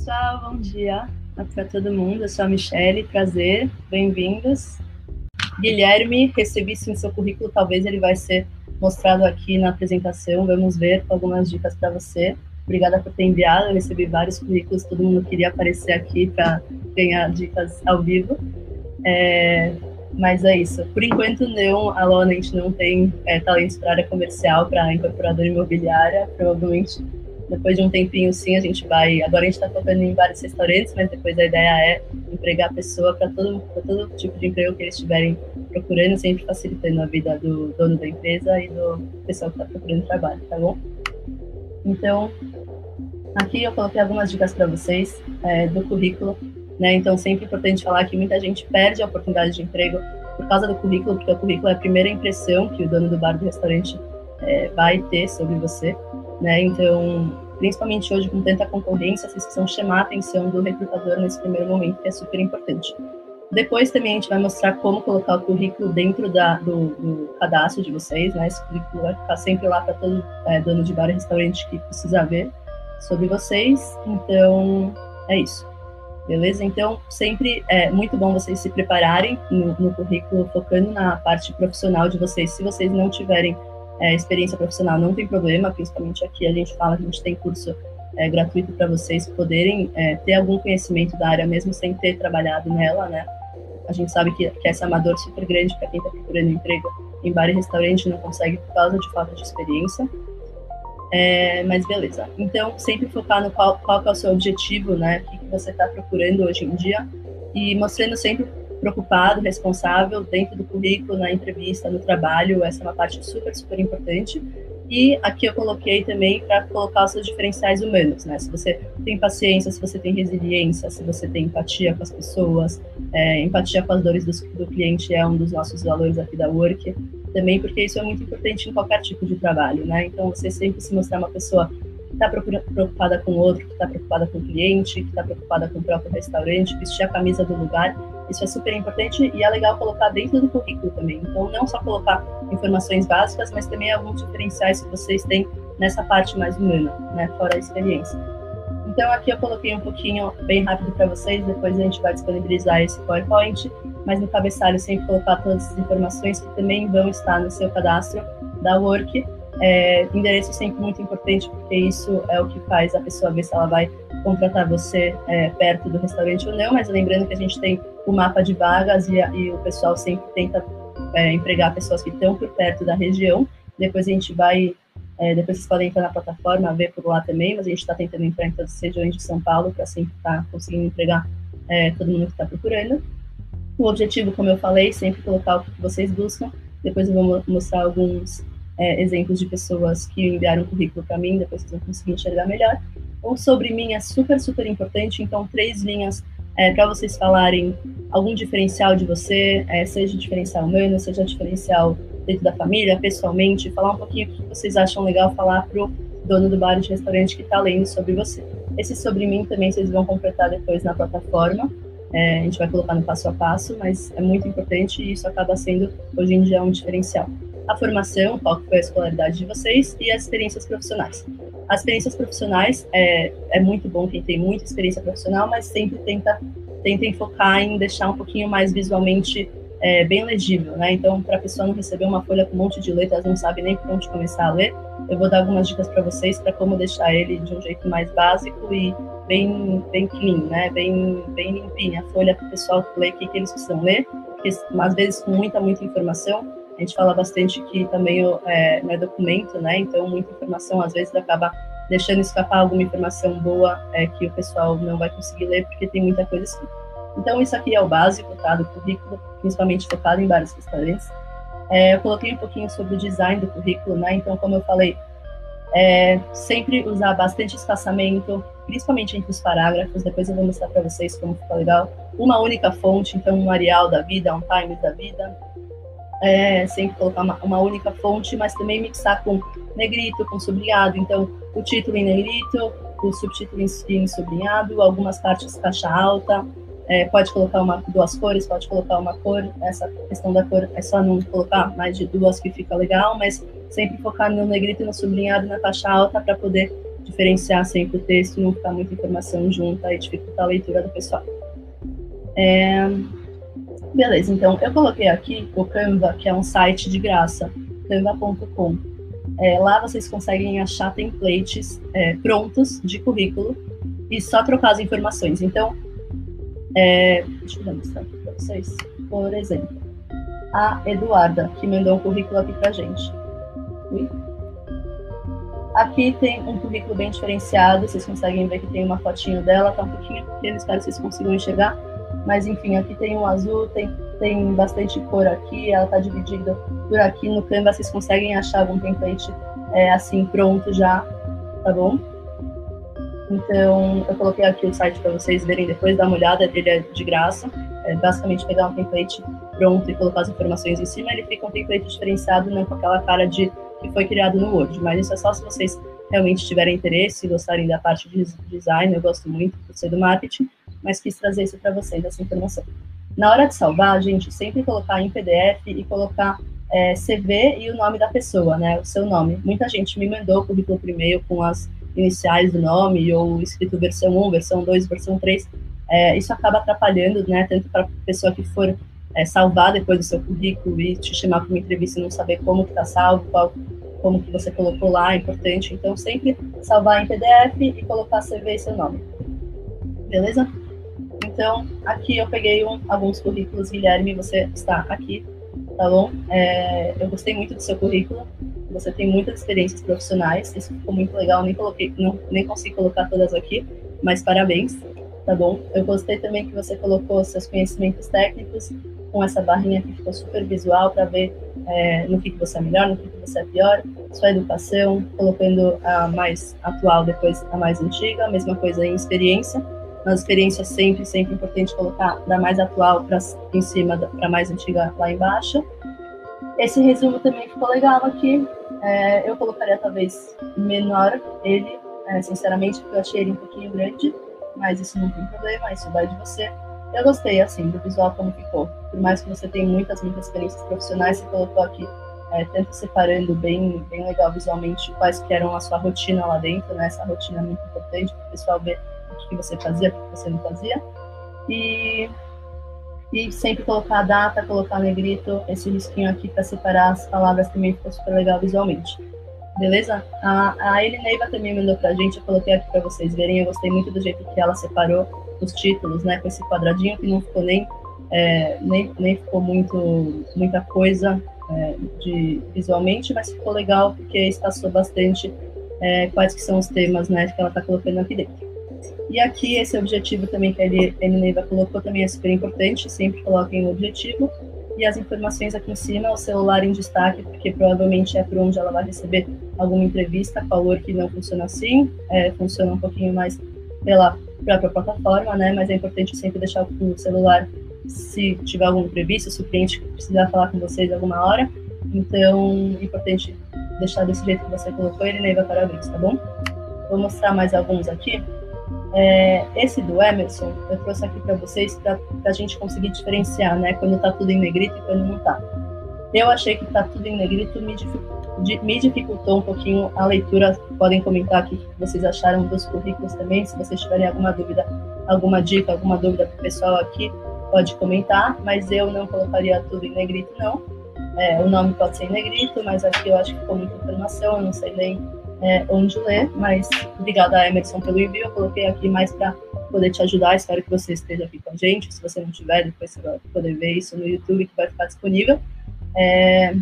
pessoal, bom dia para todo mundo. Eu sou a Michelle, prazer, bem-vindos. Guilherme, recebi sim seu currículo, talvez ele vai ser mostrado aqui na apresentação, vamos ver com algumas dicas para você. Obrigada por ter enviado, eu recebi vários currículos, todo mundo queria aparecer aqui para ganhar dicas ao vivo. É, mas é isso. Por enquanto, não, a Lona, a gente não tem é, talentos para área comercial, para incorporadora imobiliária. Provavelmente, depois de um tempinho, sim, a gente vai. Agora a gente está focando em vários restaurantes, mas depois a ideia é empregar a pessoa para todo, todo tipo de emprego que eles estiverem procurando, sempre facilitando a vida do dono da empresa e do pessoal que está procurando trabalho, tá bom? Então, aqui eu coloquei algumas dicas para vocês é, do currículo né? Então, sempre é importante falar que muita gente perde a oportunidade de emprego por causa do currículo, porque o currículo é a primeira impressão que o dono do bar do restaurante é, vai ter sobre você, né? Então, principalmente hoje com tanta concorrência, vocês precisam chamar a atenção do recrutador nesse primeiro momento, que é super importante. Depois também a gente vai mostrar como colocar o currículo dentro da, do, do, cadastro de vocês, né? Esse currículo vai ficar sempre lá para todo é, dono de bar e restaurante que precisa ver sobre vocês. Então, é isso beleza? Então, sempre é muito bom vocês se prepararem no, no currículo, focando na parte profissional de vocês. Se vocês não tiverem é, experiência profissional, não tem problema, principalmente aqui a gente fala que a gente tem curso é, gratuito para vocês poderem é, ter algum conhecimento da área, mesmo sem ter trabalhado nela, né? A gente sabe que, que essa é uma dor super grande para quem está procurando emprego em bar e restaurante não consegue por causa de falta de experiência. É, mas beleza. Então, sempre focar no qual, qual é o seu objetivo, né? O que, você está procurando hoje em dia e mostrando sempre preocupado, responsável dentro do currículo, na entrevista, no trabalho. Essa é uma parte super, super importante. E aqui eu coloquei também para colocar os seus diferenciais humanos, né? Se você tem paciência, se você tem resiliência, se você tem empatia com as pessoas, é, empatia com as dores do, do cliente é um dos nossos valores aqui da Work também, porque isso é muito importante em qualquer tipo de trabalho, né? Então, você sempre se mostrar uma pessoa que está preocupada com o outro, que está preocupada com o cliente, que está preocupada com o próprio restaurante, vestir a camisa do lugar, isso é super importante e é legal colocar dentro do currículo também. Então, não só colocar informações básicas, mas também alguns diferenciais que vocês têm nessa parte mais humana, né? Fora a experiência. Então, aqui eu coloquei um pouquinho bem rápido para vocês, depois a gente vai disponibilizar esse PowerPoint mas no cabeçalho sempre colocar todas as informações que também vão estar no seu cadastro da Work. É, endereço sempre muito importante, porque isso é o que faz a pessoa ver se ela vai contratar você é, perto do restaurante ou não, mas lembrando que a gente tem o mapa de vagas e, e o pessoal sempre tenta é, empregar pessoas que estão por perto da região. Depois a gente vai, é, depois vocês podem entrar na plataforma, ver por lá também, mas a gente está tentando entrar em todas as regiões de São Paulo para sempre estar tá conseguindo empregar é, todo mundo que está procurando. O objetivo, como eu falei, sempre colocar o que vocês buscam. Depois eu vou mostrar alguns é, exemplos de pessoas que enviaram currículo para mim, depois vocês vão conseguir enxergar melhor. Ou sobre mim é super, super importante, então três linhas é, para vocês falarem algum diferencial de você, é, seja diferencial humano, seja diferencial dentro da família, pessoalmente, falar um pouquinho o que vocês acham legal falar pro dono do bar de restaurante que está lendo sobre você. Esse sobre mim também vocês vão completar depois na plataforma. É, a gente vai colocar no passo a passo, mas é muito importante e isso acaba sendo, hoje em dia, um diferencial. A formação, qual foi a escolaridade de vocês e as experiências profissionais. As experiências profissionais é, é muito bom quem tem muita experiência profissional, mas sempre tenta tentem focar em deixar um pouquinho mais visualmente é, bem legível, né? Então, para a pessoa não receber uma folha com um monte de letras, não sabe nem por onde começar a ler, eu vou dar algumas dicas para vocês para como deixar ele de um jeito mais básico e bem, bem clean, né? Bem, bem limpinha a folha para o pessoal ler o que, que eles precisam ler, porque às vezes com muita, muita informação, a gente fala bastante que também é, não é documento, né? Então, muita informação às vezes acaba deixando escapar alguma informação boa é, que o pessoal não vai conseguir ler porque tem muita coisa escrita. Então, isso aqui é o básico tá, do currículo, principalmente focado em vários restaurantes. É, eu coloquei um pouquinho sobre o design do currículo, né? Então, como eu falei, é, sempre usar bastante espaçamento, principalmente entre os parágrafos. Depois eu vou mostrar para vocês como ficou legal. Uma única fonte, então um Arial da vida, um Times da vida. É, sempre colocar uma, uma, única fonte, mas também mixar com negrito, com sublinhado. Então, o título em negrito, o subtítulo em, sublinhado, algumas partes caixa alta, é, pode colocar uma, duas cores, pode colocar uma cor, essa questão da cor é só não colocar mais de duas que fica legal, mas sempre focar no negrito e no sublinhado na faixa alta para poder diferenciar sempre o texto, não ficar muita informação junta e dificultar a leitura do pessoal. É... Beleza, então eu coloquei aqui o Canva, que é um site de graça, canva.com. É, lá vocês conseguem achar templates é, prontos de currículo e só trocar as informações. Então, é, deixa eu mostrar aqui para vocês. Por exemplo, a Eduarda, que mandou um currículo aqui para gente. Ui. Aqui tem um currículo bem diferenciado, vocês conseguem ver que tem uma fotinho dela, tá um pouquinho pequeno, espero que vocês consigam enxergar. Mas enfim, aqui tem um azul, tem, tem bastante cor aqui, ela está dividida por aqui. No Canva vocês conseguem achar algum template é, assim pronto já, tá bom? Então, eu coloquei aqui o site para vocês verem depois, dar uma olhada, ele é de graça. É basicamente pegar um template pronto e colocar as informações em cima, ele fica um template diferenciado, não com aquela cara de que foi criado no Word. Mas isso é só se vocês realmente tiverem interesse e gostarem da parte de design, eu gosto muito por ser do marketing mas quis trazer isso para vocês, essa informação. Na hora de salvar, gente, sempre colocar em PDF e colocar é, CV e o nome da pessoa, né, o seu nome. Muita gente me mandou o currículo por e-mail com as iniciais do nome, ou escrito versão 1, versão 2, versão 3. É, isso acaba atrapalhando, né, tanto para a pessoa que for é, salvar depois do seu currículo e te chamar para uma entrevista e não saber como que está salvo, qual, como que você colocou lá, é importante. Então, sempre salvar em PDF e colocar CV e seu nome. Beleza? Então, aqui eu peguei um, alguns currículos, Guilherme, você está aqui, tá bom? É, eu gostei muito do seu currículo, você tem muitas experiências profissionais, isso ficou muito legal, nem coloquei, não, nem consegui colocar todas aqui, mas parabéns, tá bom? Eu gostei também que você colocou seus conhecimentos técnicos com essa barrinha que ficou super visual para ver é, no que, que você é melhor, no que, que você é pior, sua educação, colocando a mais atual, depois a mais antiga, a mesma coisa em experiência, nas experiências sempre, sempre importante colocar da mais atual para em cima, para mais antiga lá embaixo. Esse resumo também ficou legal aqui. É, eu colocaria talvez menor ele, é, sinceramente, porque eu achei ele um pouquinho grande, mas isso não tem problema, isso vai de você. Eu gostei, assim, do visual como ficou. Por mais que você tenha muitas, muitas experiências profissionais, você colocou aqui, é, tanto separando bem, bem legal visualmente quais que eram a sua rotina lá dentro, né? Essa rotina é muito importante para o pessoal ver que você fazia, o que você não fazia. E, e sempre colocar a data, colocar negrito, esse risquinho aqui para separar as palavras também ficou super legal visualmente. Beleza? A, a Elineiva também mandou pra gente, eu coloquei aqui para vocês verem, eu gostei muito do jeito que ela separou os títulos, né, com esse quadradinho que não ficou nem, é, nem, nem ficou muito, muita coisa é, de, visualmente, mas ficou legal porque espaçou bastante é, quais que são os temas, né, que ela está colocando aqui dentro. E aqui esse objetivo também que a Elineiva colocou também é super importante, sempre coloquem o objetivo. E as informações aqui em cima, o celular em destaque, porque provavelmente é por onde ela vai receber alguma entrevista, valor que não funciona assim, é, funciona um pouquinho mais pela própria plataforma, né? Mas é importante sempre deixar o celular se tiver algum imprevisto, se o cliente precisar falar com vocês alguma hora. Então, é importante deixar desse jeito que você colocou, Elineiva, parabéns, tá bom? Vou mostrar mais alguns aqui. É, esse do Emerson, eu trouxe aqui para vocês para a gente conseguir diferenciar, né? Quando está tudo em negrito e quando não está. Eu achei que está tudo em negrito me, me dificultou um pouquinho a leitura. Podem comentar aqui o que vocês acharam dos currículos também. Se vocês tiverem alguma dúvida, alguma dica, alguma dúvida para o pessoal aqui, pode comentar. Mas eu não colocaria tudo em negrito, não. É, o nome pode ser em negrito, mas aqui eu acho que ficou muita informação, eu não sei nem é, onde ler, mas obrigada, Emerson, pelo envio. Eu coloquei aqui mais para poder te ajudar. Espero que você esteja aqui com a gente. Se você não tiver, depois você vai poder ver isso no YouTube, que vai ficar disponível. É,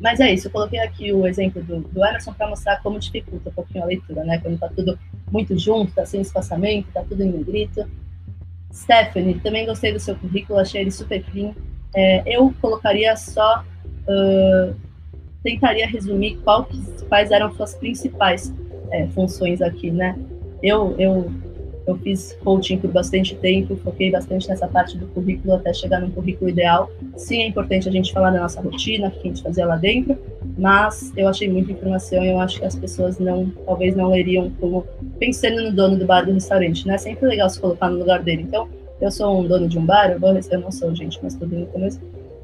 mas é isso, eu coloquei aqui o exemplo do, do Emerson para mostrar como dificulta um pouquinho a leitura, né? Quando está tudo muito junto, está sem espaçamento, está tudo em negrito. Stephanie, também gostei do seu currículo, achei ele super clean. É, eu colocaria só uh, tentaria resumir qual, quais eram suas principais é, funções aqui, né? Eu, eu, eu fiz coaching por bastante tempo, foquei bastante nessa parte do currículo até chegar num currículo ideal. Sim, é importante a gente falar da nossa rotina, o que a gente fazia lá dentro, mas eu achei muita informação e eu acho que as pessoas não, talvez não leriam como pensando no dono do bar do restaurante, né? É sempre legal se colocar no lugar dele. Então, eu sou um dono de um bar, eu, vou, eu não sou, gente, mas tudo no começo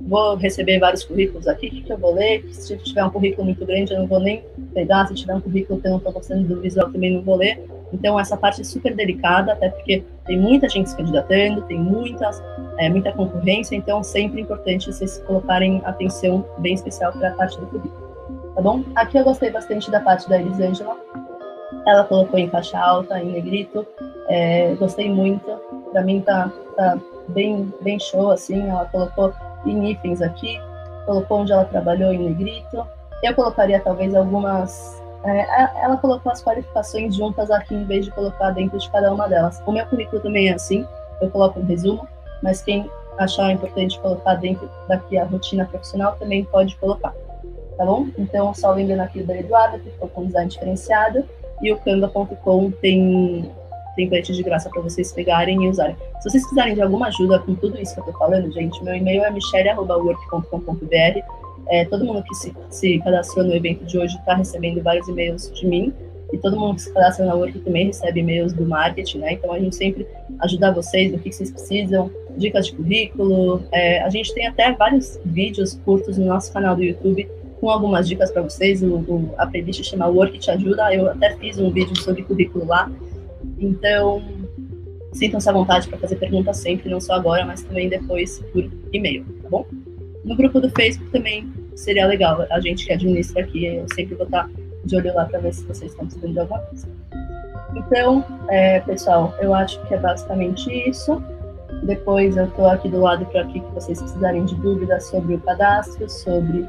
vou receber vários currículos aqui, que, eu vou ler? Se tiver um currículo muito grande, eu não vou nem pegar. Se tiver um currículo que eu não estou gostando do visual, também não vou ler. Então, essa parte é super delicada, até porque tem muita gente se candidatando, tem muitas, é, muita concorrência, então sempre é importante vocês colocarem atenção bem especial para a parte do currículo. Tá bom? Aqui eu gostei bastante da parte da Elisângela. Ela colocou em faixa alta, em negrito. É, gostei muito. Para mim tá, tá bem, bem show, assim. Ela colocou em itens aqui, colocou onde ela trabalhou em negrito. Eu colocaria talvez algumas. É, ela colocou as qualificações juntas aqui em vez de colocar dentro de cada uma delas. O meu currículo também é assim, eu coloco um resumo, mas quem achar importante colocar dentro daqui a rotina profissional também pode colocar, tá bom? Então, só lembrando aqui do Eduardo, que ficou com design diferenciado, e o canva.com tem template de graça para vocês pegarem e usarem. Se vocês precisarem de alguma ajuda com tudo isso que eu estou falando, gente, meu e-mail é michelle.work.com.br. É, todo mundo que se, se cadastrou no evento de hoje está recebendo vários e-mails de mim. E todo mundo que se cadastra na Work também recebe e-mails do marketing, né? Então a gente sempre ajuda vocês do que vocês precisam, dicas de currículo. É, a gente tem até vários vídeos curtos no nosso canal do YouTube com algumas dicas para vocês. O, o, a playlist chama Work Te Ajuda. Eu até fiz um vídeo sobre currículo lá. Então, sintam-se à vontade para fazer perguntas sempre, não só agora, mas também depois por e-mail, tá bom? No grupo do Facebook também seria legal, a gente que administra aqui, eu sempre vou estar de olho lá para ver se vocês estão precisando de alguma coisa. Então, é, pessoal, eu acho que é basicamente isso. Depois eu estou aqui do lado para que vocês precisarem de dúvidas sobre o cadastro, sobre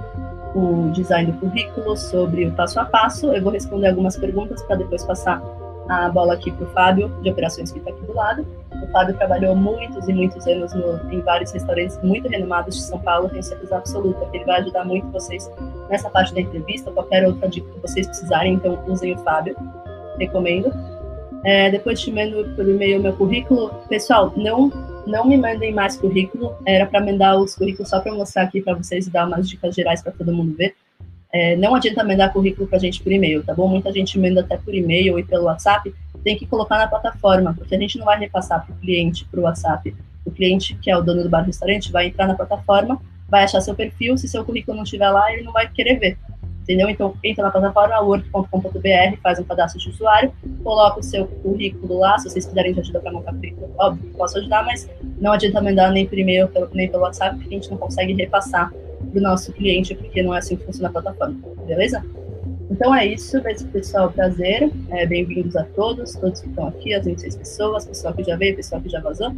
o design do currículo, sobre o passo a passo. Eu vou responder algumas perguntas para depois passar a bola aqui para o Fábio, de operações, que está aqui do lado. O Fábio trabalhou muitos e muitos anos no, em vários restaurantes muito renomados de São Paulo, tenho certeza absoluta que ele vai ajudar muito vocês nessa parte da entrevista, qualquer outra dica que vocês precisarem, então usem o Fábio, recomendo. É, depois te mando por e-mail meu currículo. Pessoal, não não me mandem mais currículo, era para mandar os currículos só para mostrar aqui para vocês e dar umas dicas gerais para todo mundo ver. É, não adianta mandar currículo para a gente por e-mail, tá bom? Muita gente manda até por e-mail e pelo WhatsApp, tem que colocar na plataforma, porque a gente não vai repassar para o cliente, para o WhatsApp. O cliente, que é o dono do bar restaurante, vai entrar na plataforma, vai achar seu perfil, se seu currículo não estiver lá, ele não vai querer ver. Entendeu? Então, entra na plataforma work.com.br, faz um cadastro de usuário, coloca o seu currículo lá, se vocês quiserem de ajuda para montar currículo, óbvio, posso ajudar, mas não adianta mandar nem por e-mail, nem pelo WhatsApp, porque a gente não consegue repassar do nosso cliente, porque não é assim que funciona a plataforma, beleza? Então é isso, pessoal, prazer, é, bem-vindos a todos, todos que estão aqui, as 26 pessoas, pessoal que já veio, pessoal que já vazou.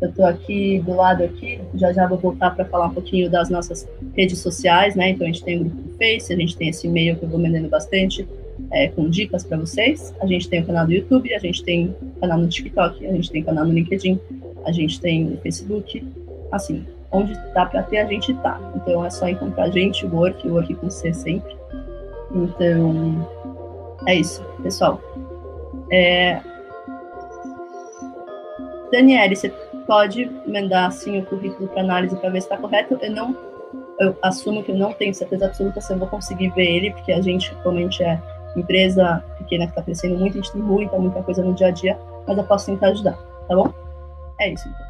Eu estou aqui do lado aqui, já já vou voltar para falar um pouquinho das nossas redes sociais, né? Então a gente tem o grupo do Face, a gente tem esse e-mail que eu vou mandando bastante, é, com dicas para vocês. A gente tem o canal do YouTube, a gente tem canal no TikTok, a gente tem canal no LinkedIn, a gente tem no Facebook, assim, onde dá para ter, a gente tá. Então é só encontrar a gente, o Work, o Work com C sempre. Então, é isso, pessoal. É... Daniele, você pode mandar assim o currículo para análise para ver se está correto? Eu não, eu assumo que eu não tenho certeza absoluta se eu vou conseguir ver ele, porque a gente, como a gente é empresa pequena que está crescendo muito, a gente tem muita, muita coisa no dia a dia, mas eu posso tentar ajudar, tá bom? É isso, então.